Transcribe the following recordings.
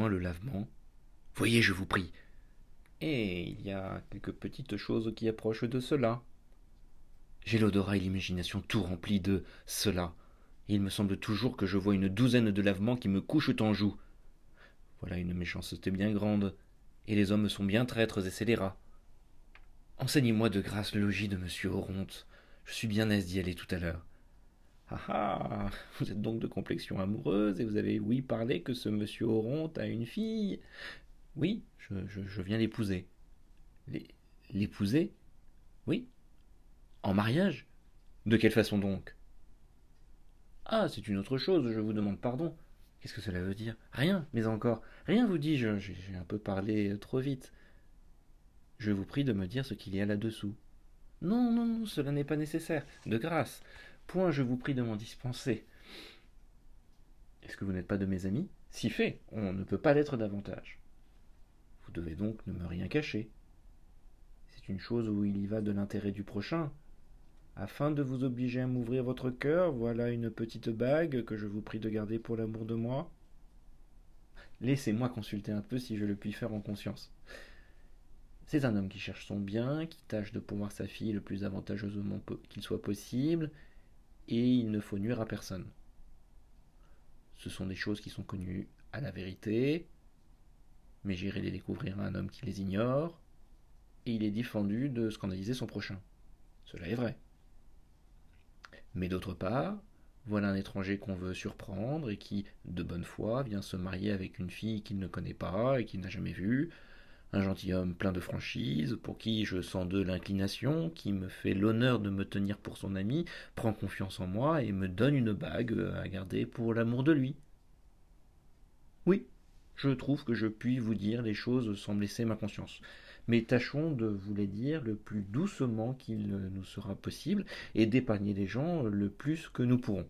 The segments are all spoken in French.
le lavement Voyez, je vous prie. Et il y a quelques petites choses qui approchent de cela. J'ai l'odorat et l'imagination tout remplis de cela. Il me semble toujours que je vois une douzaine de lavements qui me couchent en joue. Voilà une méchanceté bien grande, et les hommes sont bien traîtres et scélérats. Enseignez-moi de grâce le logis de monsieur Oronte. Je suis bien aise d'y aller tout à l'heure. Ah ah Vous êtes donc de complexion amoureuse et vous avez oui parlé que ce monsieur Oronte a une fille. Oui, je, viens l'épouser. L'épouser? Oui. En mariage? De quelle façon donc? Ah, c'est une autre chose, je vous demande pardon. Qu'est-ce que cela veut dire? Rien, mais encore. Rien vous dis-je, j'ai un peu parlé trop vite. Je vous prie de me dire ce qu'il y a là-dessous. Non, non, non, cela n'est pas nécessaire. De grâce. Point, je vous prie de m'en dispenser. Est-ce que vous n'êtes pas de mes amis? Si fait, on ne peut pas l'être davantage. Vous devez donc ne me rien cacher. C'est une chose où il y va de l'intérêt du prochain. Afin de vous obliger à m'ouvrir votre cœur, voilà une petite bague que je vous prie de garder pour l'amour de moi. Laissez-moi consulter un peu si je le puis faire en conscience. C'est un homme qui cherche son bien, qui tâche de pouvoir sa fille le plus avantageusement qu'il soit possible, et il ne faut nuire à personne. Ce sont des choses qui sont connues à la vérité, mais j'irai les découvrir à un homme qui les ignore, et il est défendu de scandaliser son prochain. Cela est vrai. Mais d'autre part, voilà un étranger qu'on veut surprendre et qui, de bonne foi, vient se marier avec une fille qu'il ne connaît pas et qu'il n'a jamais vue, un gentilhomme plein de franchise, pour qui je sens de l'inclination, qui me fait l'honneur de me tenir pour son ami, prend confiance en moi et me donne une bague à garder pour l'amour de lui. Oui, je trouve que je puis vous dire les choses sans blesser ma conscience. Mais tâchons de vous les dire le plus doucement qu'il nous sera possible et d'épargner les gens le plus que nous pourrons.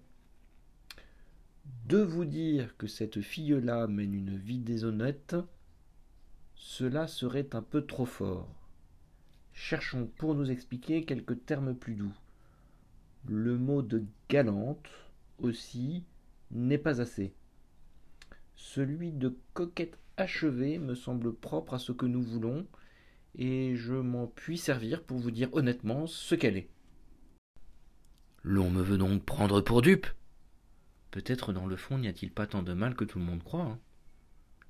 De vous dire que cette fille-là mène une vie déshonnête, cela serait un peu trop fort. Cherchons pour nous expliquer quelques termes plus doux. Le mot de galante aussi n'est pas assez. Celui de coquette achevée me semble propre à ce que nous voulons, et je m'en puis servir pour vous dire honnêtement ce qu'elle est. L'on me veut donc prendre pour dupe. Peut-être dans le fond n'y a-t-il pas tant de mal que tout le monde croit. Hein.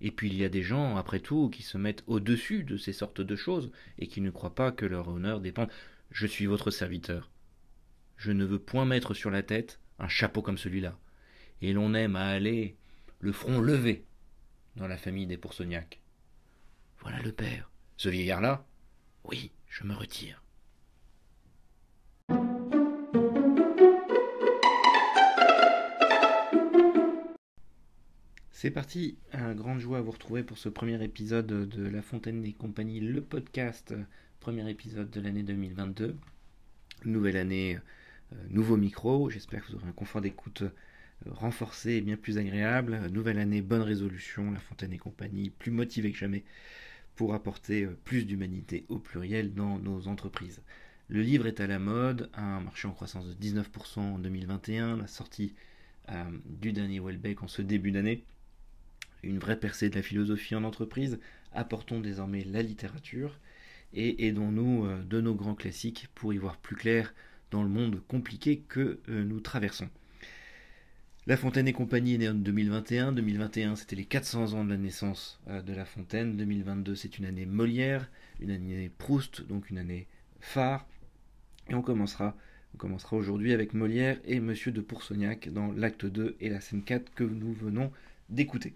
Et puis il y a des gens, après tout, qui se mettent au-dessus de ces sortes de choses et qui ne croient pas que leur honneur dépend. Je suis votre serviteur. Je ne veux point mettre sur la tête un chapeau comme celui-là. Et l'on aime à aller le front levé dans la famille des Poursognac. Voilà le père. Ce vieillard-là Oui, je me retire. C'est parti, un grande joie à vous retrouver pour ce premier épisode de La Fontaine et compagnie, le podcast, premier épisode de l'année 2022. Nouvelle année, euh, nouveau micro, j'espère que vous aurez un confort d'écoute renforcé et bien plus agréable. Nouvelle année, bonne résolution, La Fontaine et compagnie, plus motivé que jamais pour apporter plus d'humanité au pluriel dans nos entreprises. Le livre est à la mode, un marché en croissance de 19% en 2021, la sortie euh, du dernier Welbeck en ce début d'année, une vraie percée de la philosophie en entreprise, apportons désormais la littérature, et aidons-nous euh, de nos grands classiques pour y voir plus clair dans le monde compliqué que euh, nous traversons. La Fontaine et compagnie est née en 2021. 2021, c'était les 400 ans de la naissance euh, de La Fontaine. 2022, c'est une année Molière, une année Proust, donc une année phare. Et on commencera, on commencera aujourd'hui avec Molière et Monsieur de Poursognac dans l'acte 2 et la scène 4 que nous venons d'écouter.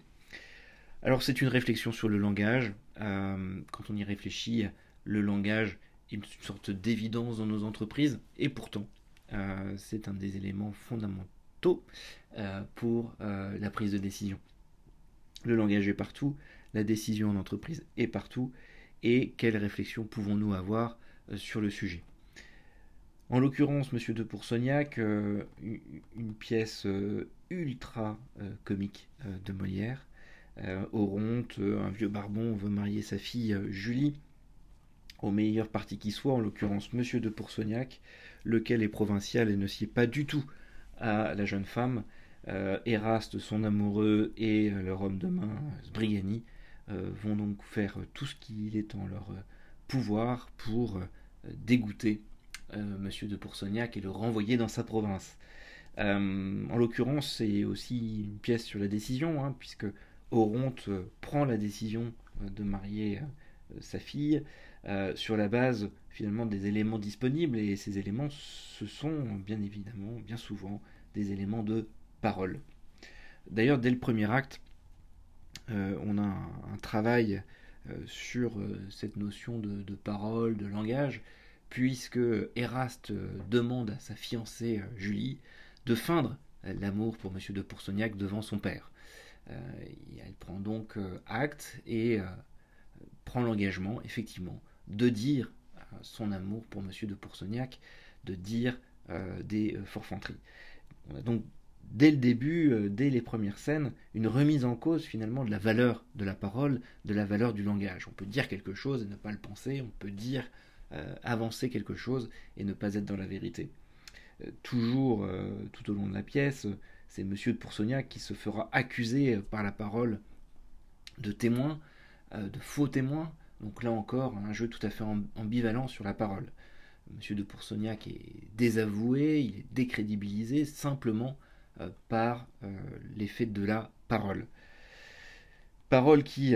Alors c'est une réflexion sur le langage. Euh, quand on y réfléchit, le langage est une sorte d'évidence dans nos entreprises, et pourtant, euh, c'est un des éléments fondamentaux euh, pour la prise de décision. Le langage est partout, la décision en entreprise est partout, et quelles réflexions pouvons-nous avoir sur le sujet? En l'occurrence, Monsieur de Poursognac, une pièce ultra comique de Molière, Oronte, euh, un vieux barbon veut marier sa fille euh, Julie au meilleur parti qui soit, en l'occurrence Monsieur de Poursognac, lequel est provincial et ne sied pas du tout à la jeune femme. Eraste, son amoureux, et leur homme de main, Sbrigani, vont donc faire tout ce qu'il est en leur pouvoir pour dégoûter Monsieur de Poursognac et le renvoyer dans sa province. en l'occurrence, c'est aussi une pièce sur la décision, hein, puisque Oronte euh, prend la décision euh, de marier euh, sa fille sur la base finalement des éléments disponibles et ces éléments ce sont bien évidemment bien souvent des éléments de parole. D'ailleurs dès le premier acte on a un, travail sur cette notion de, parole, de langage, puisque Eraste demande à sa fiancée Julie de feindre l'amour pour Monsieur de Poursognac devant son père. Euh, elle prend donc euh, acte et euh, prend l'engagement, effectivement, de dire son amour pour Monsieur de Poursognac, de dire des forfanteries. On a donc dès le début, dès les premières scènes, une remise en cause finalement de la valeur de la parole, de la valeur du langage. On peut dire quelque chose et ne pas le penser, on peut dire avancer quelque chose et ne pas être dans la vérité. Toujours tout au long de la pièce, c'est Monsieur de Poursognac qui se fera accuser euh, par la parole de témoins, euh, de faux témoins. Donc là encore, un jeu tout à fait ambivalent sur la parole. Monsieur de Poursognac est désavoué, il est décrédibilisé simplement euh, par l'effet de la parole. Parole qui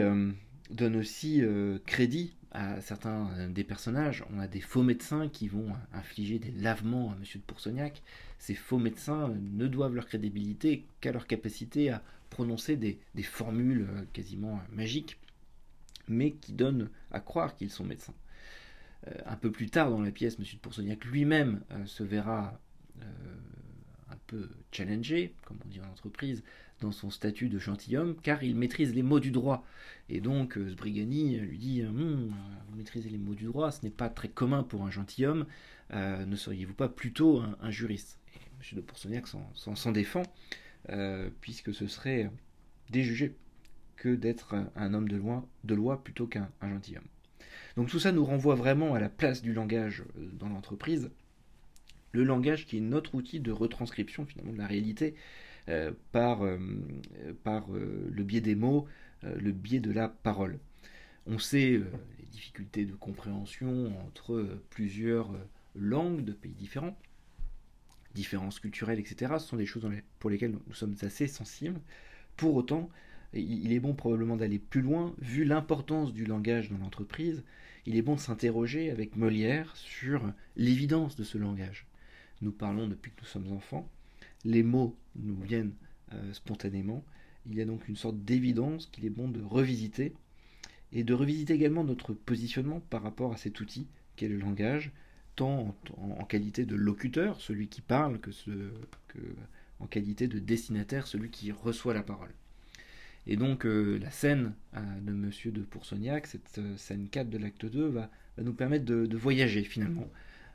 donne aussi crédit à certains des personnages. On a des faux médecins qui vont infliger des lavements à Monsieur de Poursognac. Ces faux médecins ne doivent leur crédibilité qu'à leur capacité à prononcer des, formules euh, quasiment magiques, mais qui donnent à croire qu'ils sont médecins. Euh, un peu plus tard dans la pièce, Monsieur de Poursognac lui-même euh, se verra un peu challengé, comme on dit en entreprise, dans son statut de gentilhomme, car il maîtrise les mots du droit. Et donc Sbrigani lui dit hum, Vous maîtrisez les mots du droit, ce n'est pas très commun pour un gentilhomme, euh, ne seriez-vous pas plutôt un, juriste? Et M. de Poursognac s'en défend, euh, puisque ce serait déjugé que d'être un homme de loi, plutôt qu'un gentilhomme. Donc tout ça nous renvoie vraiment à la place du langage euh, dans l'entreprise, le langage qui est notre outil de retranscription finalement de la réalité euh, par, euh, par euh, le biais des mots, le biais de la parole. On sait les difficultés de compréhension entre plusieurs langues de pays différents, différences culturelles, etc. Ce sont des choses pour lesquelles nous sommes assez sensibles. Pour autant, il est bon probablement d'aller plus loin, vu l'importance du langage dans l'entreprise, il est bon de s'interroger avec Molière sur l'évidence de ce langage. Nous parlons depuis que nous sommes enfants, les mots nous viennent euh, spontanément. Il y a donc une sorte d'évidence qu'il est bon de revisiter et de revisiter également notre positionnement par rapport à cet outil qu'est le langage, tant en, qualité de locuteur, celui qui parle, que, en qualité de destinataire, celui qui reçoit la parole. Et donc euh, la scène euh, de Monsieur de Poursognac, cette scène 4 de l'acte 2, va, nous permettre de, voyager finalement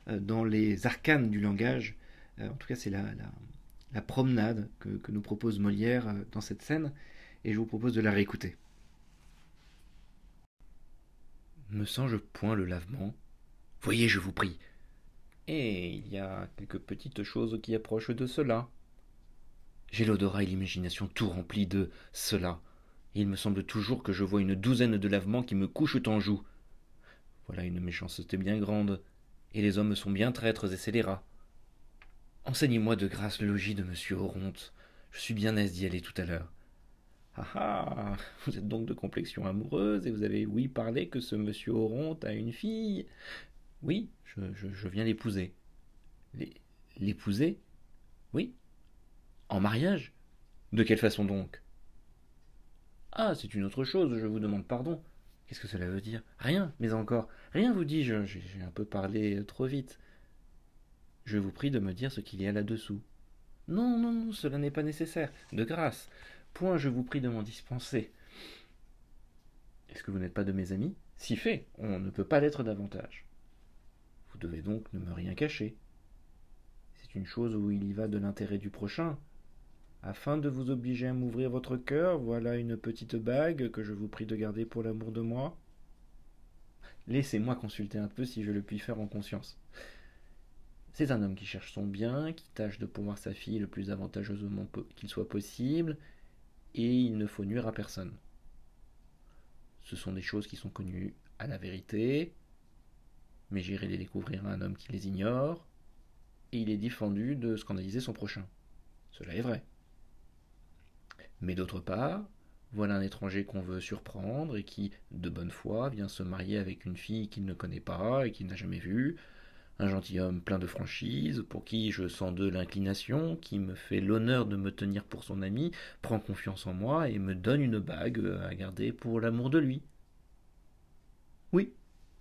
dans les arcanes du langage. en tout cas, c'est la, la promenade que, nous propose Molière euh, dans cette scène, et je vous propose de la réécouter. Me sens-je point le lavement? Voyez, je vous prie. Et il y a quelques petites choses qui approchent de cela. J'ai l'odorat et l'imagination tout remplis de cela. il me semble toujours que je vois une douzaine de lavements qui me couchent en joue. Voilà une méchanceté bien grande, et les hommes sont bien traîtres et scélérats. Enseignez-moi de grâce le logis de monsieur Oronte. Je suis bien aise d'y aller tout à l'heure. Ah ah Vous êtes donc de complexion amoureuse, et vous avez oui parlé que ce monsieur Oronte a une fille. Oui, je, je viens l'épouser. L'épouser? Oui. En mariage? De quelle façon donc? Ah, c'est une autre chose, je vous demande pardon. Qu'est-ce que cela veut dire? Rien, mais encore. Rien, vous dis-je, j'ai un peu parlé trop vite. Je vous prie de me dire ce qu'il y a là-dessous. Non, non, non, cela n'est pas nécessaire. De grâce. Point, je vous prie de m'en dispenser. Est-ce que vous n'êtes pas de mes amis? Si fait, on ne peut pas l'être davantage. Vous devez donc ne me rien cacher. C'est une chose où il y va de l'intérêt du prochain. Afin de vous obliger à m'ouvrir votre cœur, voilà une petite bague que je vous prie de garder pour l'amour de moi. Laissez-moi consulter un peu si je le puis faire en conscience. C'est un homme qui cherche son bien, qui tâche de pouvoir sa fille le plus avantageusement qu'il soit possible, et il ne faut nuire à personne. Ce sont des choses qui sont connues à la vérité, mais j'irai les découvrir à un homme qui les ignore, et il est défendu de scandaliser son prochain. Cela est vrai. Mais d'autre part, voilà un étranger qu'on veut surprendre et qui, de bonne foi, vient se marier avec une fille qu'il ne connaît pas et qu'il n'a jamais vue, un gentilhomme plein de franchise, pour qui je sens de l'inclination, qui me fait l'honneur de me tenir pour son ami, prend confiance en moi et me donne une bague à garder pour l'amour de lui. Oui,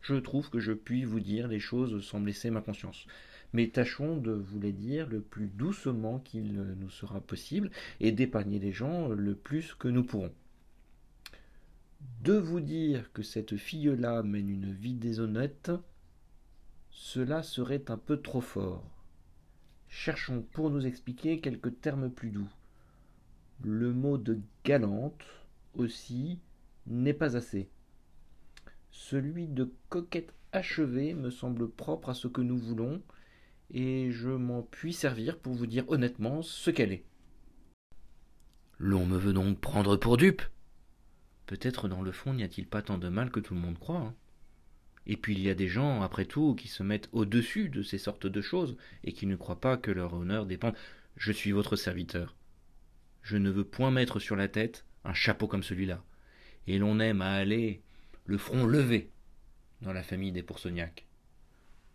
je trouve que je puis vous dire les choses sans blesser ma conscience mais tâchons de vous les dire le plus doucement qu'il nous sera possible et d'épargner les gens le plus que nous pourrons. De vous dire que cette fille-là mène une vie déshonnête, cela serait un peu trop fort. Cherchons pour nous expliquer quelques termes plus doux. Le mot de galante aussi n'est pas assez. Celui de coquette achevée me semble propre à ce que nous voulons, et je m'en puis servir pour vous dire honnêtement ce qu'elle est. L'on me veut donc prendre pour dupe. Peut-être dans le fond n'y a-t-il pas tant de mal que tout le monde croit. Hein. Et puis il y a des gens, après tout, qui se mettent au-dessus de ces sortes de choses, et qui ne croient pas que leur honneur dépend. Je suis votre serviteur. Je ne veux point mettre sur la tête un chapeau comme celui-là. Et l'on aime à aller le front levé dans la famille des Poursognac.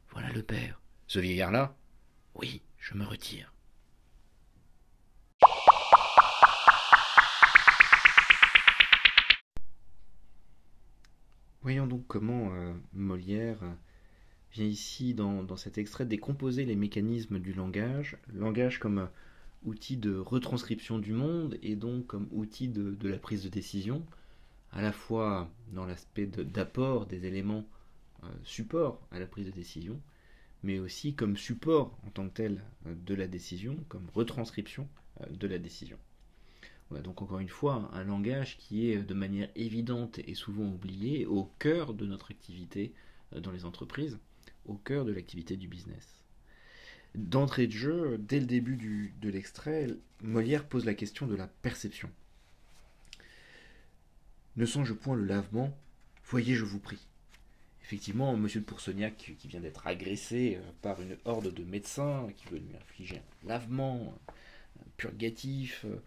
Voilà le père. Ce vieillard-là Oui, je me retire. Voyons donc comment euh, Molière vient ici, dans, cet extrait, décomposer les mécanismes du langage, langage comme euh, outil de retranscription du monde et donc comme outil de, la prise de décision, à la fois dans l'aspect d'apport des éléments euh, support à la prise de décision, mais aussi comme support en tant que tel euh, de la décision, comme retranscription euh, de la décision. A donc encore une fois un langage qui est de manière évidente et souvent oublié au cœur de notre activité euh, dans les entreprises, au cœur de l'activité du business. D'entrée de jeu, dès le début de l'extrait, Molière pose la question de la perception. Ne songe point le lavement, voyez je vous prie effectivement, M. de Poursognac, qui vient d'être agressé euh, par une horde de médecins qui veut lui infliger un lavement, un purgatif, euh,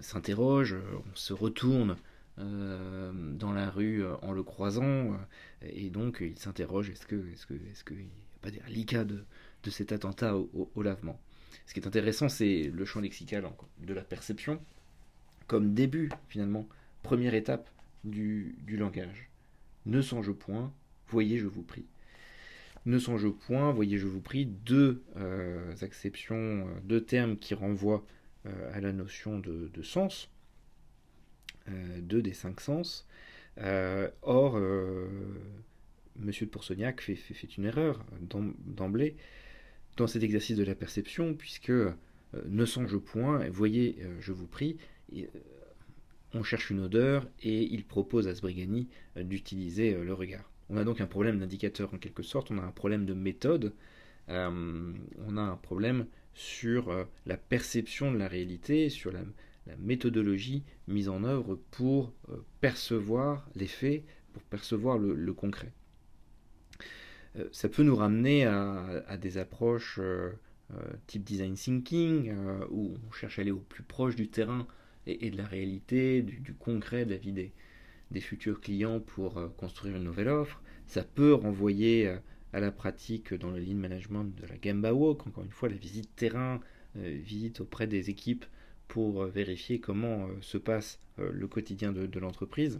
s'interroge, euh, on se retourne dans la rue en le croisant, et donc il s'interroge est-ce que est-ce que est-ce qu'il n'y a pas des reliquats de, cet attentat au, lavement? Ce qui est intéressant, c'est le champ lexical de la perception comme début finalement, première étape du, du langage. Ne songe point, voyez, je vous prie. Ne songe point, voyez, je vous prie, deux euh, acceptions, euh, deux termes qui renvoient euh, à la notion de, sens, deux des cinq sens. or, Monsieur de Poursognac fait, une erreur d'emblée dans cet exercice de la perception, puisque ne songe point, voyez, je vous prie, on cherche une odeur et il propose à Sbrigani d'utiliser le regard. On a donc un problème d'indicateur en quelque sorte, on a un problème de méthode, euh, on a un problème sur euh, la perception de la réalité, sur la, méthodologie mise en œuvre pour euh, percevoir les faits, pour percevoir le, concret. ça peut nous ramener à, des approches type design thinking, où on cherche à aller au plus proche du terrain et, de la réalité, du, concret de la vie des, futurs clients pour construire une nouvelle offre. Ça peut renvoyer à la pratique dans le lean management de la Gamba Walk, encore une fois la visite terrain, visite auprès des équipes pour vérifier comment se passe le quotidien de l'entreprise.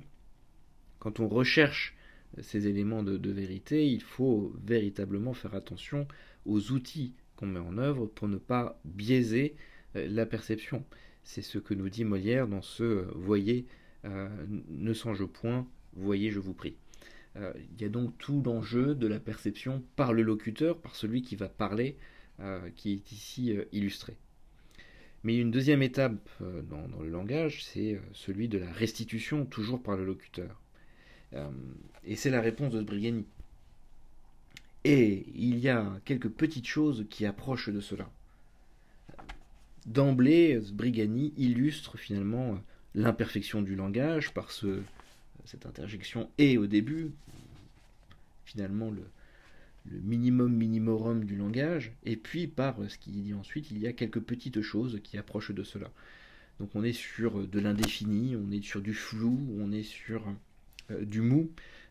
Quand on recherche ces éléments de, vérité, il faut véritablement faire attention aux outils qu'on met en œuvre pour ne pas biaiser euh, la perception. C'est ce que nous dit Molière dans ce euh, Voyez, euh, ne songe point, voyez, je vous prie. Il y a donc tout l'enjeu de la perception par le locuteur, par celui qui va parler, qui est ici illustré. Mais une deuxième étape dans le langage, c'est celui de la restitution, toujours par le locuteur. Euh, et c'est la réponse de Sbrigani. Et il y a quelques petites choses qui approchent de cela. D'emblée, Sbrigani illustre finalement l'imperfection du langage par ce, cette interjection et au début, finalement le, minimum minimorum du langage, et puis par ce qu'il dit ensuite, il y a quelques petites choses qui approchent de cela. Donc on est sur de l'indéfini, on est sur du flou, on est sur euh, du mou,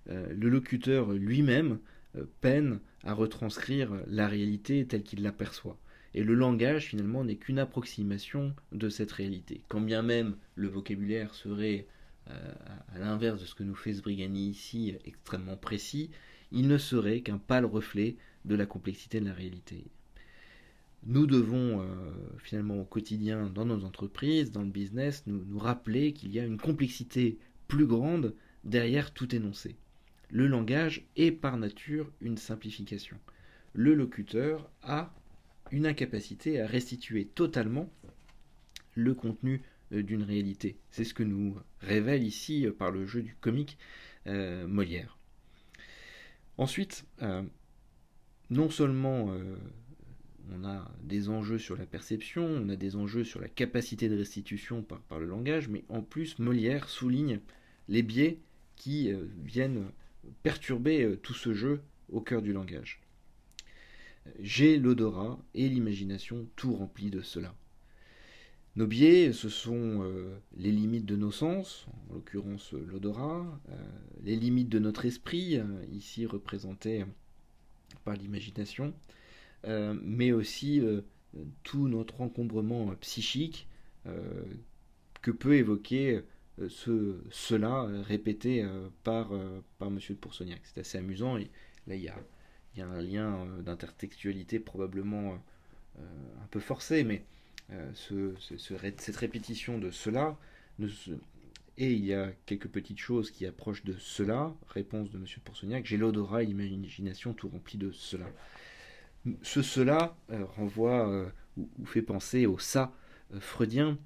euh, le locuteur lui-même euh, peine à retranscrire la réalité telle qu'il l'aperçoit. Et le langage, finalement, n'est qu'une approximation de cette réalité. Quand bien même le vocabulaire serait, à l'inverse de ce que nous fait Sbrigani ici, extrêmement précis, il ne serait qu'un pâle reflet de la complexité de la réalité. Nous devons, finalement, au quotidien, dans nos entreprises, dans le business, nous, nous rappeler qu'il y a une complexité plus grande derrière tout énoncé. Le langage est par nature une simplification. Le locuteur a une incapacité à restituer totalement le contenu euh, d'une réalité. C'est ce que nous révèle ici euh, par le jeu du comique euh, Molière. Ensuite, non seulement on a des enjeux sur la perception, on a des enjeux sur la capacité de restitution par, le langage, mais en plus Molière souligne les biais qui euh, viennent perturber euh, tout ce jeu au cœur du langage. J'ai l'odorat et l'imagination tout rempli de cela. Nos biais, ce sont euh, les limites de nos sens, en l'occurrence l'odorat, les limites de notre esprit, ici représentées par l'imagination, mais aussi tout notre encombrement psychique que peut évoquer euh, ce, cela euh, répété euh, par, M. de Poursognac. C'est assez amusant. Et là, il y a un lien d'intertextualité probablement un peu forcé, mais ce, cette répétition de cela, et il y a quelques petites choses qui approchent de cela, réponse de M. Poursognac, j'ai l'odorat et l'imagination tout rempli de cela. Ce cela renvoie ou, fait penser au ça freudien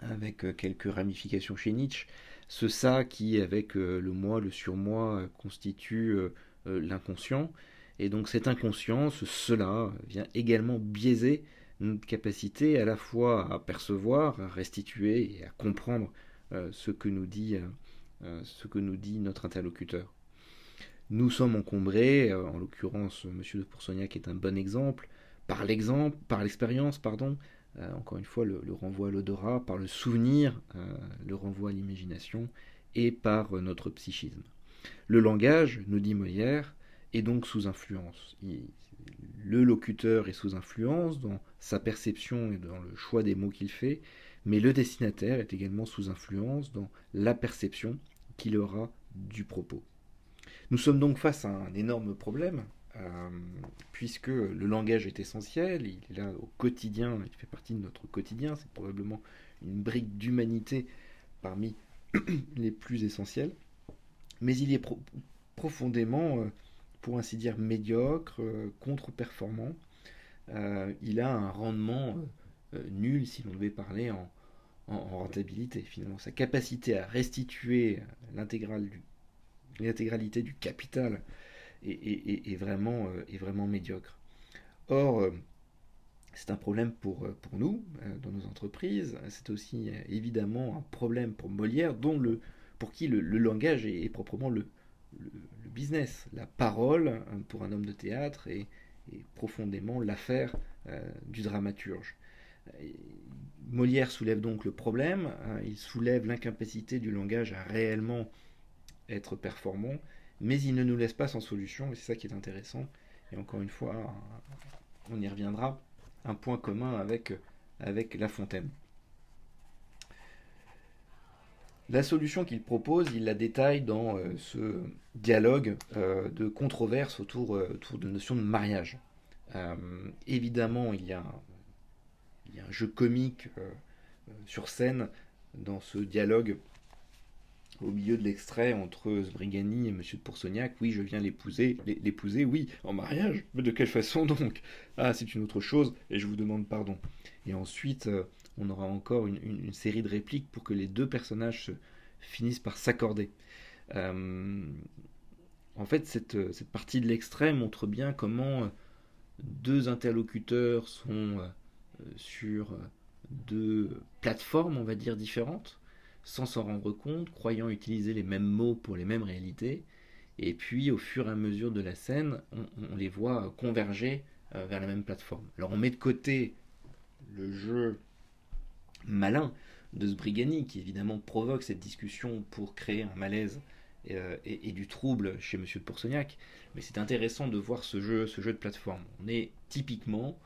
avec euh, quelques ramifications chez Nietzsche, ce ça qui, avec euh, le moi, le surmoi, euh, constitue l'inconscient. Et donc cet inconscient, ce cela, vient également biaiser notre capacité à la fois à percevoir, à restituer et à comprendre ce, que nous dit, ce que nous dit notre interlocuteur. Nous sommes encombrés, en l'occurrence M. de Poursognac est un bon exemple, par l'exemple, par l'expérience, pardon, euh, encore une fois, le, renvoi à l'odorat, par le souvenir, euh, le renvoi à l'imagination et par euh, notre psychisme. Le langage, nous dit Molière, est donc sous influence. Le locuteur est sous influence dans sa perception et dans le choix des mots qu'il fait, mais le destinataire est également sous influence dans la perception qu'il aura du propos. Nous sommes donc face à un énorme problème euh, puisque le langage est essentiel, il est là au quotidien, il fait partie de notre quotidien, c'est probablement une brique d'humanité parmi les plus essentielles, mais il est profondément, euh, ainsi dire, médiocre, euh, contre-performant. il a un rendement nul si l'on devait parler en, rentabilité. Finalement, sa capacité à restituer l'intégralité du capital est, vraiment, euh, est vraiment médiocre. Or, euh, c'est un problème pour, euh, pour nous, dans nos entreprises. C'est aussi évidemment un problème pour Molière, dont le, pour qui le, langage est, proprement le, le, business. La parole, pour un homme de théâtre, est, profondément l'affaire du dramaturge. Molière soulève donc le problème, hein, il soulève l'incapacité du langage à réellement être performant, mais il ne nous laisse pas sans solution, et c'est ça qui est intéressant. Et encore une fois, on y reviendra, un point commun avec, avec La Fontaine. La solution qu'il propose, il la détaille dans euh, ce dialogue euh, de controverse autour, euh, autour de la notion de mariage. évidemment, il y a un jeu comique sur scène dans ce dialogue au milieu de l'extrait entre Sbrigani et Monsieur de Poursognac, oui, je viens l'épouser, l'épouser, oui, en mariage, mais de quelle façon donc? Ah, c'est une autre chose, et je vous demande pardon. Et ensuite, on aura encore une, série de répliques pour que les deux personnages finissent par s'accorder. en fait, cette, cette partie de l'extrait montre bien comment deux interlocuteurs sont euh, sur deux plateformes, on va dire, différentes, sans s'en rendre compte, croyant utiliser les mêmes mots pour les mêmes réalités. Et puis, au fur et à mesure de la scène, on, les voit converger euh, vers la même plateforme. Alors, on met de côté le jeu malin de Sbrigani, qui évidemment provoque cette discussion pour créer un malaise euh, et, du trouble chez M. de Poursognac. Mais c'est intéressant de voir ce jeu, ce jeu de plateforme. On est typiquement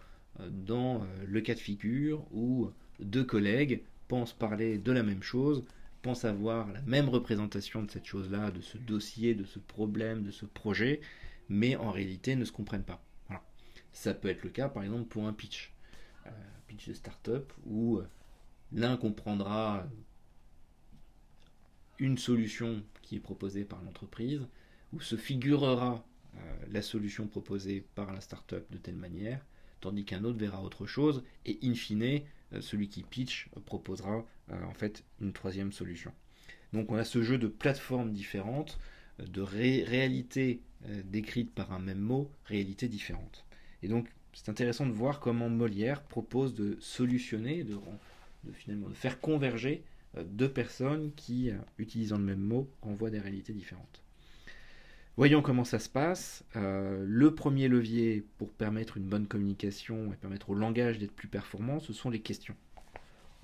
dans euh, le cas de figure où deux collègues pensent parler de la même chose, pensent avoir la même représentation de cette chose-là, de ce dossier, de ce problème, de ce projet, mais en réalité ne se comprennent pas. Ça peut être le cas par exemple pour un pitch, un euh, pitch de start-up où euh, l'un comprendra une solution qui est proposée par l'entreprise, où se figurera la solution proposée par la start-up de telle manière, tandis qu'un autre verra autre chose, et in fine, euh, celui qui pitch proposera euh, en fait une troisième solution. Donc on a ce jeu de plateformes différentes, euh, de réalités décrites par un même mot, réalités différentes. Et donc c'est intéressant de voir comment Molière propose de solutionner, de, de finalement de faire converger deux personnes qui, utilisant le même mot, envoient des réalités différentes. Voyons comment ça se passe. Euh, le premier levier pour permettre une bonne communication et permettre au langage d'être plus performant, ce sont les questions.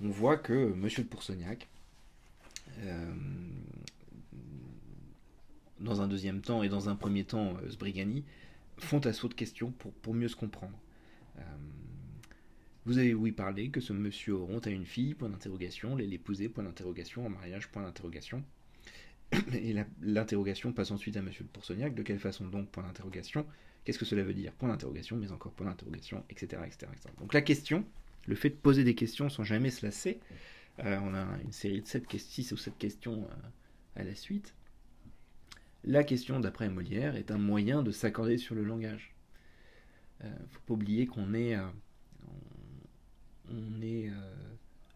On voit que M. de Poursognac, euh, dans un deuxième temps et dans un premier temps euh, Sbrigani, font assaut de questions pour, mieux se comprendre. Vous avez oui parlé que ce monsieur Oronte a une fille, point d'interrogation, l'épouser, point d'interrogation, en mariage, point d'interrogation. Et l'interrogation passe ensuite à Monsieur de Poursognac. De quelle façon donc Point d'interrogation? Qu'est-ce que cela veut dire? Point d'interrogation, mais encore point d'interrogation, etc., etc., Donc la question, le fait de poser des questions sans jamais se lasser. Euh, on a une série de 7, 6 ou 7 questions euh, à la suite. La question, d'après Molière, est un moyen de s'accorder sur le langage. Il euh, ne faut pas oublier qu'on est, on, est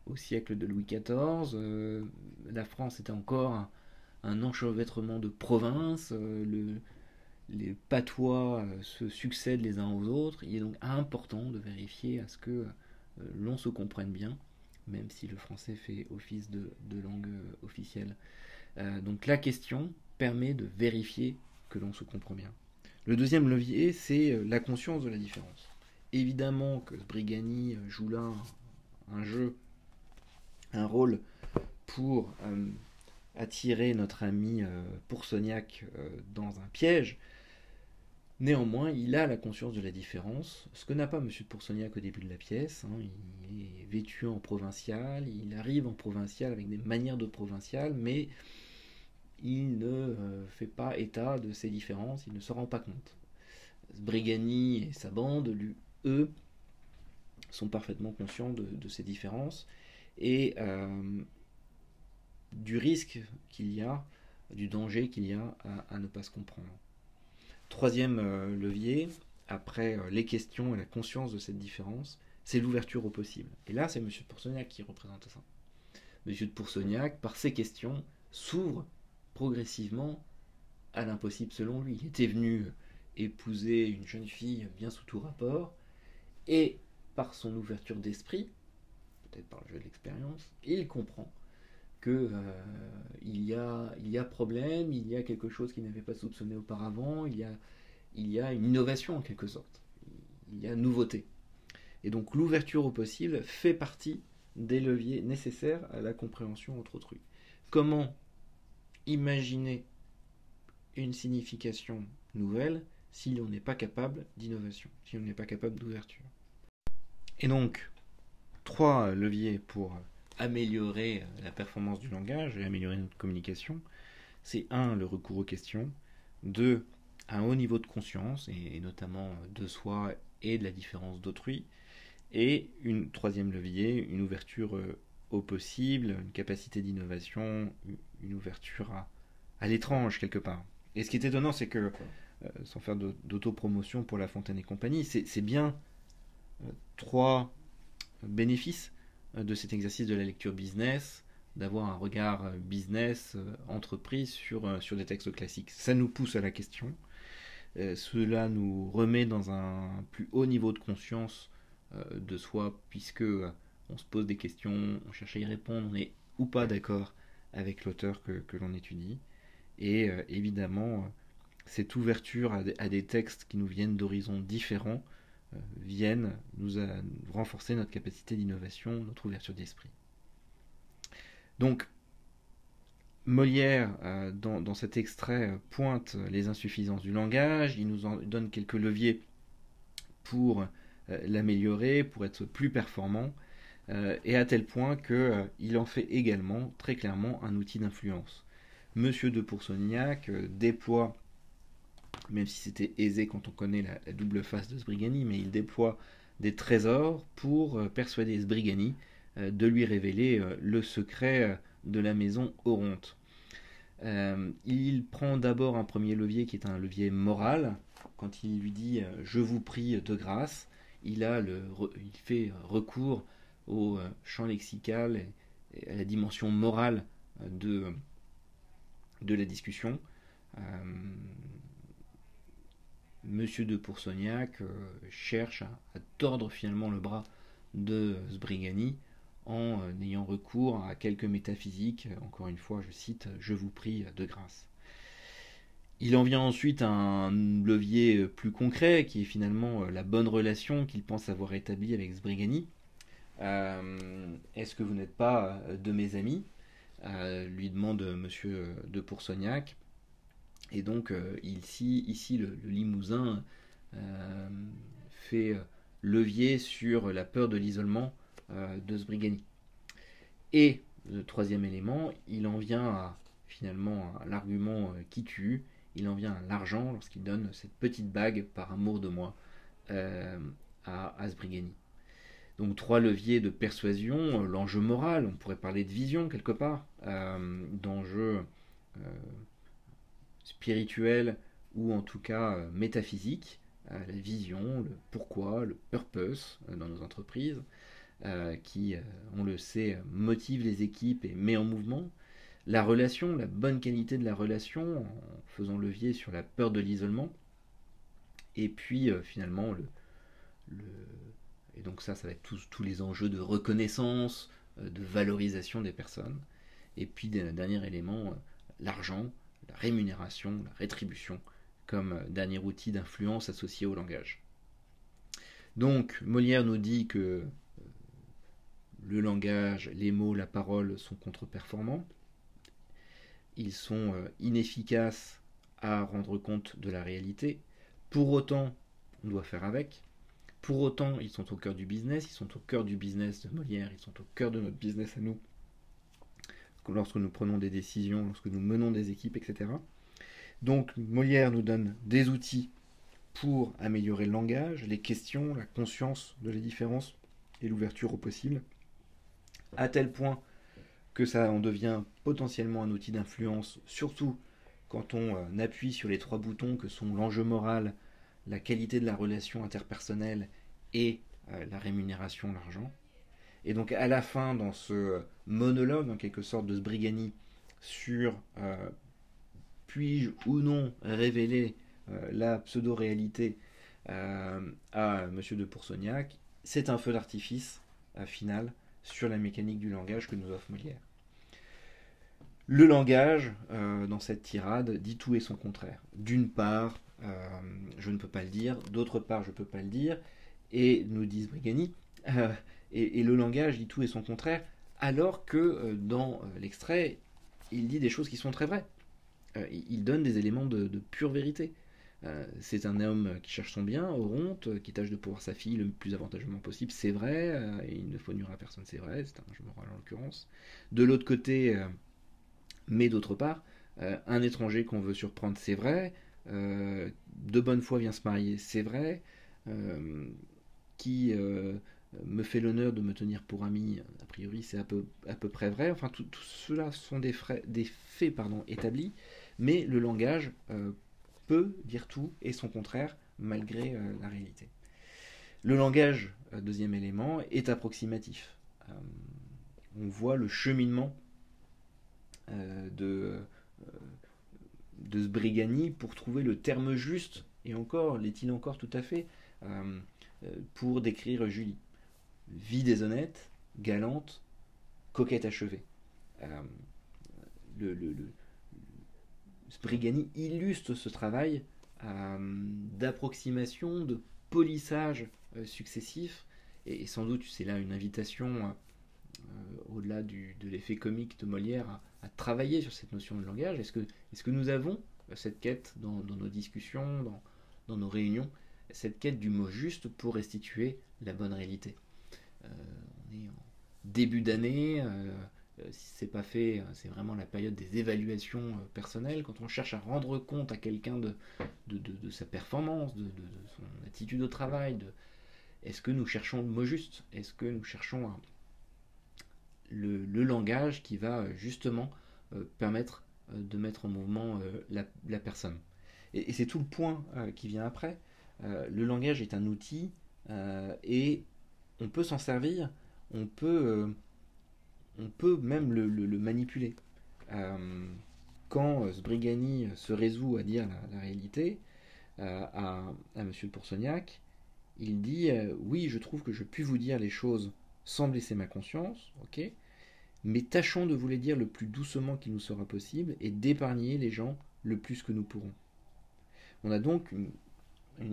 au siècle de Louis XIV. la France était encore un enchevêtrement de provinces, euh, les patois euh, se succèdent les uns aux autres. Il est donc important de vérifier à ce que euh, l'on se comprenne bien, même si le français fait office de, langue officielle. donc la question permet de vérifier que l'on se comprend bien. Le deuxième levier, c'est la conscience de la différence. Évidemment que Sbrigani joue là un jeu, un rôle pour attirer notre ami euh, Poursognac euh, dans un piège. Néanmoins, il a la conscience de la différence, ce que n'a pas M. de Poursognac au début de la pièce. Hein. Il est vêtu en provincial, il arrive en provincial avec des manières de provincial, mais il ne euh, fait pas état de ces différences, il ne se rend pas compte. Brigani et sa bande, lui, eux, sont parfaitement conscients de, ces différences et du risque qu'il y a, du danger qu'il y a à, ne pas se comprendre. Troisième euh, levier, après euh, les questions et la conscience de cette différence, c'est l'ouverture au possible. Et là, c'est M. de qui représente ça. M. de Poursognac, par ses questions, s'ouvre progressivement à l'impossible selon lui. Il était venu épouser une jeune fille bien sous tout rapport, et par son ouverture d'esprit, peut-être par le jeu de l'expérience, il comprend que il, y a, il problème, il y a quelque chose qu'il n'avait pas soupçonné auparavant, il y, a, il y a une innovation en quelque sorte, il y a nouveauté. Et donc l'ouverture au possible fait partie des leviers nécessaires à la compréhension entre autrui. Comment imaginer une signification nouvelle si on n'est pas capable d'innovation, si on n'est pas capable d'ouverture. Et donc, trois leviers pour améliorer la performance du langage et améliorer notre communication. C'est un, le recours aux questions. Deux, un haut niveau de conscience, et notamment de soi et de la différence d'autrui. Et une troisième levier, une ouverture euh, au possible, une capacité d'innovation, une ouverture à, à l'étrange quelque part. Et ce qui est étonnant, c'est que, sans faire d'autopromotion pour La Fontaine et compagnie, c'est bien euh, trois bénéfices de cet exercice de la lecture business, d'avoir un regard business, entreprise sur, sur des textes classiques. Ça nous pousse à la question. cela nous remet dans un plus haut niveau de conscience euh, de soi, puisque euh, on se pose des questions, on cherche à y répondre, on est ou pas d'accord avec l'auteur que, l'on étudie. Et euh, évidemment, cette ouverture à des, textes qui nous viennent d'horizons différents viennent nous, renforcer notre capacité d'innovation, notre ouverture d'esprit. Donc, Molière, dans, cet extrait, pointe les insuffisances du langage, il nous en donne quelques leviers pour euh, l'améliorer, pour être plus performant, euh, et à tel point qu'il euh, en fait également très clairement un outil d'influence. Monsieur de Poursognac déploie, même si c'était aisé quand on connaît la, double face de Sbrigani, mais il déploie des trésors pour persuader Sbrigani de lui révéler le secret de la maison Oronte. il prend d'abord un premier levier qui est un levier moral, quand il lui dit Je vous prie de grâce, il, a le, il fait recours au euh, champ lexical et à la dimension morale euh, de, de la discussion. Euh, Monsieur de Poursognac cherche à, tordre finalement le bras de Sbrigani en ayant recours à quelques métaphysiques. Encore une fois, je cite, je vous prie de grâce. Il en vient ensuite à un levier plus concret, qui est finalement euh, la bonne relation qu'il pense avoir établie avec Sbrigani. Euh, est-ce que vous n'êtes pas euh, de mes amis? Lui demande Monsieur de Poursognac. Et donc ici, ici le, Limousin fait levier sur la peur de l'isolement de Sbrigani. Et le troisième élément, il en vient finalement à l'argument qui tue, il en vient à l'argent lorsqu'il donne cette petite bague par amour de moi euh, à Asbrigani. Donc trois leviers de persuasion, l'enjeu moral, on pourrait parler de vision quelque part, euh, d'enjeu euh, spirituel ou en tout cas métaphysique, la vision, le pourquoi, le purpose dans nos entreprises, qui, on le sait, motive les équipes et met en mouvement, la relation, la bonne qualité de la relation, en faisant levier sur la peur de l'isolement. Et puis euh, finalement, le, et donc ça, ça va être tous, les enjeux de reconnaissance, euh, de valorisation des personnes. Et puis, dernier élément, euh, l'argent, la rémunération, la rétribution, comme dernier outil d'influence associé au langage. Donc, Molière nous dit que le langage, les mots, la parole sont contre-performants ils sont euh, inefficaces à rendre compte de la réalité. Pour autant, on doit faire avec. Pour autant, ils sont au cœur du business, ils sont au cœur du business de Molière, ils sont au cœur de notre business à nous. Lorsque nous prenons des décisions, lorsque nous menons des équipes, etc. Donc Molière nous donne des outils pour améliorer le langage, les questions, la conscience de la différence et l'ouverture au possible, à tel point que ça en devient potentiellement un outil d'influence, surtout quand on euh, appuie sur les trois boutons que sont l'enjeu moral, la qualité de la relation interpersonnelle et euh, la rémunération, l'argent. Et donc à la fin, dans ce monologue en quelque sorte de Sbrigani sur euh, puis-je ou non révéler la pseudo-réalité à M. de Poursognac, c'est un feu d'artifice final sur la mécanique du langage que nous offre Molière. Le langage, dans cette tirade, dit tout et son contraire. D'une part, je ne peux pas le dire, d'autre part, je ne peux pas le dire, et nous disent Brigani, et, le langage dit tout et son contraire, alors que dans l'extrait, il dit des choses qui sont très vraies. il donne des éléments de pure vérité. Euh, c'est un homme qui cherche son bien, Oronte, euh, qui tâche de pouvoir sa fille le plus avantageusement possible, c'est vrai, euh, il ne faut nuire à personne, c'est vrai, c'est un jeu moral en l'occurrence. De l'autre côté, mais d'autre part, un étranger qu'on veut surprendre, c'est vrai, de bonne foi vient se marier, c'est vrai, qui me fait l'honneur de me tenir pour ami, a priori c'est à peu, près vrai, enfin tout, cela sont des, faits établis, mais le langage peut dire tout et son contraire malgré euh, la réalité. Le langage, euh, deuxième élément, est approximatif. Euh, on voit le cheminement de, de Sbrigani pour trouver le terme juste, et encore, l'est-il encore tout à fait, pour décrire Julie. Vie déshonnête, galante, coquette achevée. le, Sprigani illustre ce travail euh, d'approximation, de polissage euh, successif, et, sans doute c'est là une invitation, euh, au-delà de l'effet comique de Molière, à, travailler sur cette notion de langage. Est-ce que, est que, nous avons cette quête dans, nos discussions, dans, dans, nos réunions, cette quête du mot juste pour restituer la bonne réalité? On est en début d'année euh, si c'est pas fait, euh, c'est vraiment la période des évaluations euh, personnelles, quand on cherche à rendre compte à quelqu'un de, de, sa performance, de, son attitude au travail, est-ce que nous cherchons le mot juste? Est-ce que nous cherchons le, langage qui va justement permettre de mettre en mouvement la, personne? Et, et c'est tout le point qui vient après. le langage est un outil et on peut s'en servir, on peut on peut même le, manipuler. Euh, quand Sbrigani se résout à dire la, réalité euh, à, M. de Poursognac, il dit euh, Oui, je trouve que je puis vous dire les choses sans blesser ma conscience, ok, mais tâchons de vous les dire le plus doucement qu'il nous sera possible et d'épargner les gens le plus que nous pourrons. On a donc une,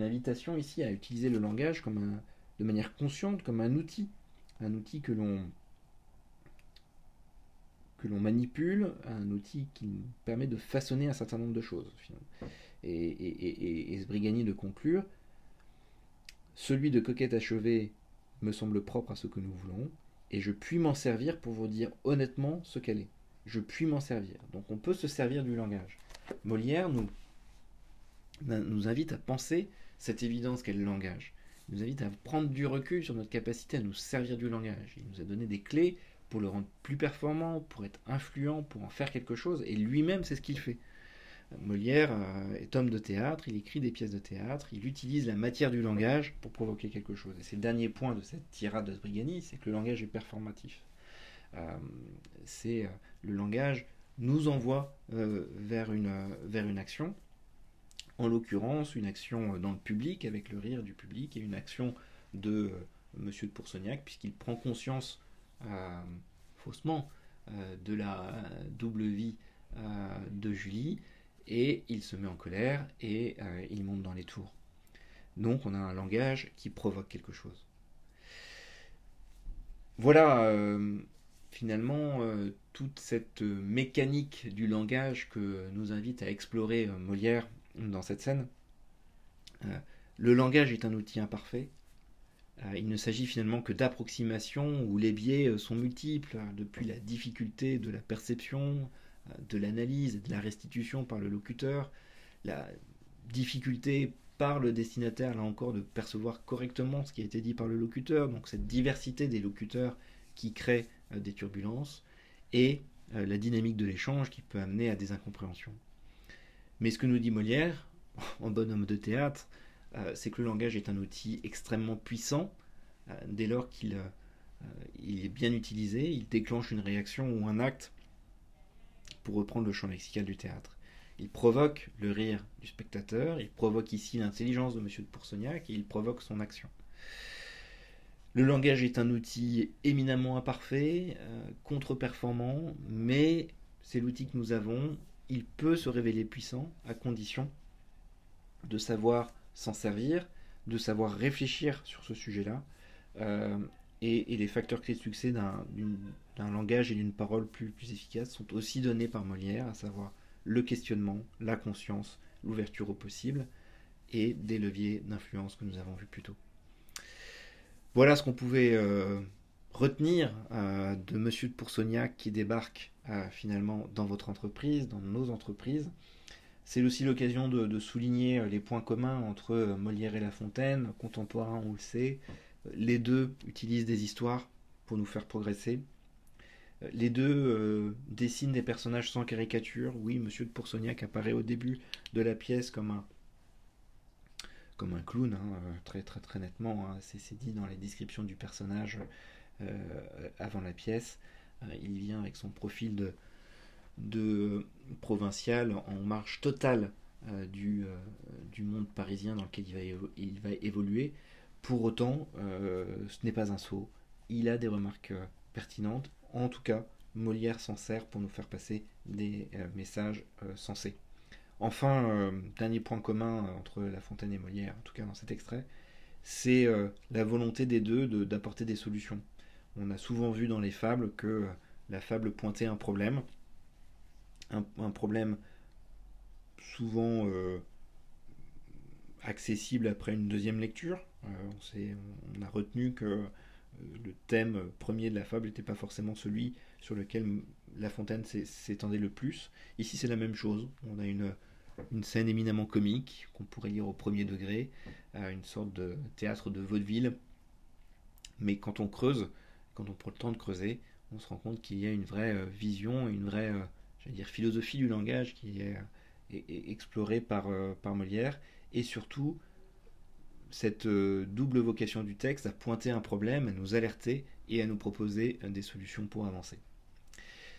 invitation ici à utiliser le langage comme de manière consciente, comme un outil, un outil que l'on que l'on manipule, un outil qui nous permet de façonner un certain nombre de choses. Et, et, et, Sbrigani de conclure, celui de coquette achevée me semble propre à ce que nous voulons, et je puis m'en servir pour vous dire honnêtement ce qu'elle est. Je puis m'en servir. Donc on peut se servir du langage. Molière nous, nous invite à penser cette évidence qu'est le langage. Nous invite à prendre du recul sur notre capacité à nous servir du langage. Il nous a donné des clés pour le rendre plus performant, pour être influent, pour en faire quelque chose, et lui-même c'est ce qu'il fait. Molière euh, est homme de théâtre, il écrit des pièces de théâtre, il utilise la matière du langage pour provoquer quelque chose. Et c'est le dernier point de cette tirade de Sbrigani, c'est que le langage est performatif. Euh, c'est euh, le langage nous envoie vers, une, vers une action, en l'occurrence une action dans le public, avec le rire du public, et une action de Monsieur de Poursognac, puisqu'il prend conscience euh, faussement euh, de la double vie euh, de Julie et il se met en colère et il monte dans les tours. Donc on a un langage qui provoque quelque chose. Voilà finalement toute cette mécanique du langage que nous invite à explorer Molière dans cette scène. le langage est un outil imparfait, euh, il ne s'agit finalement que d'approximations où les biais euh, sont multiples, hein, depuis la difficulté de la perception, euh, de l'analyse de la restitution par le locuteur, la difficulté par le destinataire, là encore, de percevoir correctement ce qui a été dit par le locuteur, donc cette diversité des locuteurs qui crée des turbulences, et la dynamique de l'échange qui peut amener à des incompréhensions. Mais ce que nous dit Molière, en bonhomme de théâtre, euh, c'est que le langage est un outil extrêmement puissant euh, dès lors qu'il euh, est bien utilisé, il déclenche une réaction ou un acte pour reprendre le champ lexical du théâtre. Il provoque le rire du spectateur, il provoque ici l'intelligence de M. de Poursognac et il provoque son action. Le langage est un outil éminemment imparfait, contre-performant, mais c'est l'outil que nous avons. Il peut se révéler puissant à condition de savoir s'en servir, de savoir réfléchir sur ce sujet-là. Euh, et, les facteurs clés de succès d'un langage et d'une parole plus, plus efficace sont aussi donnés par Molière, à savoir le questionnement, la conscience, l'ouverture au possible et des leviers d'influence que nous avons vus plus tôt. Voilà ce qu'on pouvait euh, retenir euh, de Monsieur de Poursognac qui débarque euh, finalement dans votre entreprise, dans nos entreprises. C'est aussi l'occasion de, souligner les points communs entre Molière et La Fontaine, contemporains, on le sait. Les deux utilisent des histoires pour nous faire progresser. Les deux dessinent des personnages sans caricature. Oui, Monsieur de Poursognac apparaît au début de la pièce comme un, comme un clown, hein, euh, très très très nettement. Hein, c'est dit dans les descriptions du personnage euh, avant la pièce. Euh, il vient avec son profil de, provincial en marge totale du, du, monde parisien dans lequel il va, évoluer. Pour autant, ce n'est pas un saut. Il a des remarques pertinentes. En tout cas, Molière s'en sert pour nous faire passer des messages sensés. Enfin, euh, dernier point commun euh, entre La Fontaine et Molière, en tout cas dans cet extrait, c'est euh, la volonté des deux d'apporter des solutions. On a souvent vu dans les fables que la fable pointait un problème, un, problème souvent accessible après une deuxième lecture. on, on, a retenu que le thème premier de la fable n'était pas forcément celui sur lequel La Fontaine s'étendait le plus. Ici, c'est la même chose. On a une une scène éminemment comique qu'on pourrait lire au premier degré, une sorte de théâtre de vaudeville. Mais quand on creuse, quand on prend le temps de creuser, on se rend compte qu'il y a une vraie euh, vision, une vraie euh, dire, philosophie du langage qui est, euh, explorée par, par Molière, et surtout cette double vocation du texte à pointer un problème, à nous alerter et à nous proposer des solutions pour avancer.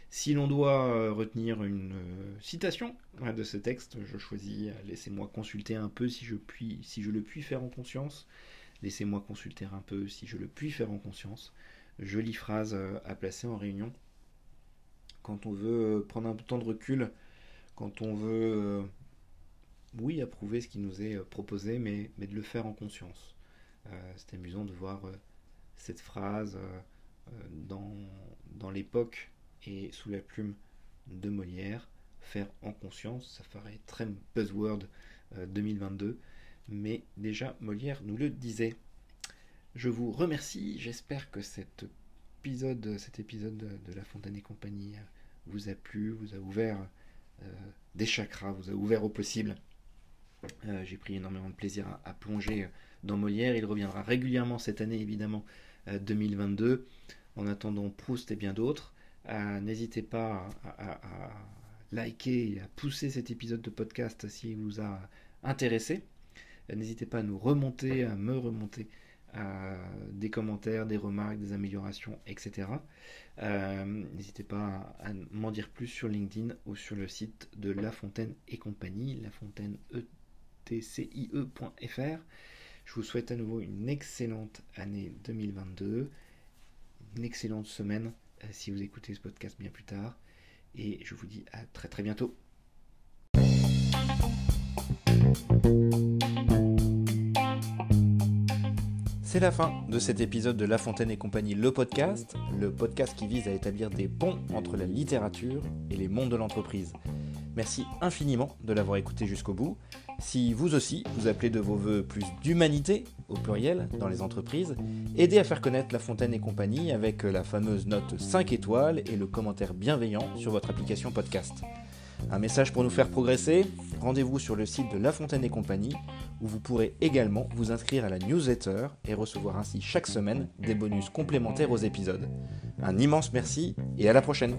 Si l'on doit retenir une citation de ce texte, je choisis Laissez-moi consulter un peu si je, puis, si je le puis faire en conscience. Laissez-moi consulter un peu si je le puis faire en conscience. Jolie phrase à placer en réunion. Quand on veut prendre un temps de recul, quand on veut, oui, approuver ce qui nous est proposé, mais, de le faire en conscience. C'est amusant de voir cette phrase dans, dans l'époque et sous la plume de Molière, faire en conscience, ça ferait très buzzword 2022, euh, mais déjà Molière nous le disait. Je vous remercie, j'espère que cet épisode, de La Fontaine et compagnie vous a plu, vous a ouvert euh, des chakras, vous a ouvert au possible. Euh, j'ai pris énormément de plaisir à, à, plonger dans Molière. Il reviendra régulièrement cette année, évidemment, 2022. En attendant Proust et bien d'autres. Euh, n'hésitez pas à, liker et à pousser cet épisode de podcast s'il vous a intéressé. Euh, n'hésitez pas à nous remonter, à me remonter euh, des commentaires, des remarques, des améliorations, etc. N'hésitez pas à, m'en dire plus sur LinkedIn ou sur le site de La Fontaine et compagnie, lafontaine etcie.fr. Je vous souhaite à nouveau une excellente année 2022, une excellente semaine euh, si vous écoutez ce podcast bien plus tard. Et je vous dis à très très bientôt. C'est la fin de cet épisode de La Fontaine et compagnie, le podcast, le podcast qui vise à établir des ponts entre la littérature et les mondes de l'entreprise. Merci infiniment de l'avoir écouté jusqu'au bout. Si vous aussi, vous appelez de vos voeux plus d'humanité, au pluriel, dans les entreprises, aidez à faire connaître La Fontaine et compagnie avec la fameuse note 5 étoiles et le commentaire bienveillant sur votre application podcast. Un message pour nous faire progresser, rendez-vous sur le site de La Fontaine et compagnie, où vous pourrez également vous inscrire à la newsletter et recevoir ainsi chaque semaine des bonus complémentaires aux épisodes. Un immense merci et à la prochaine.